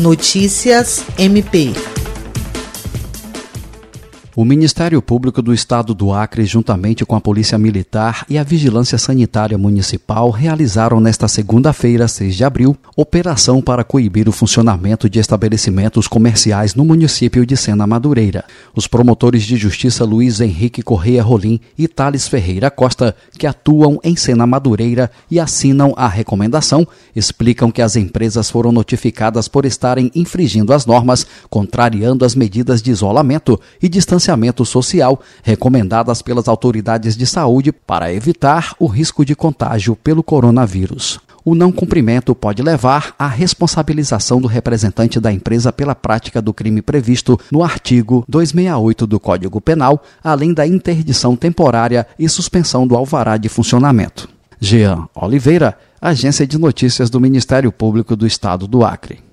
Notícias MP o Ministério Público do Estado do Acre, juntamente com a Polícia Militar e a Vigilância Sanitária Municipal, realizaram nesta segunda-feira, 6 de abril, operação para coibir o funcionamento de estabelecimentos comerciais no município de Sena Madureira. Os promotores de justiça Luiz Henrique Correia Rolim e Thales Ferreira Costa, que atuam em Sena Madureira e assinam a recomendação, explicam que as empresas foram notificadas por estarem infringindo as normas, contrariando as medidas de isolamento e distanciamento distanciamento social recomendadas pelas autoridades de saúde para evitar o risco de contágio pelo coronavírus. O não cumprimento pode levar à responsabilização do representante da empresa pela prática do crime previsto no artigo 268 do Código Penal, além da interdição temporária e suspensão do alvará de funcionamento. Jean Oliveira, Agência de Notícias do Ministério Público do Estado do Acre.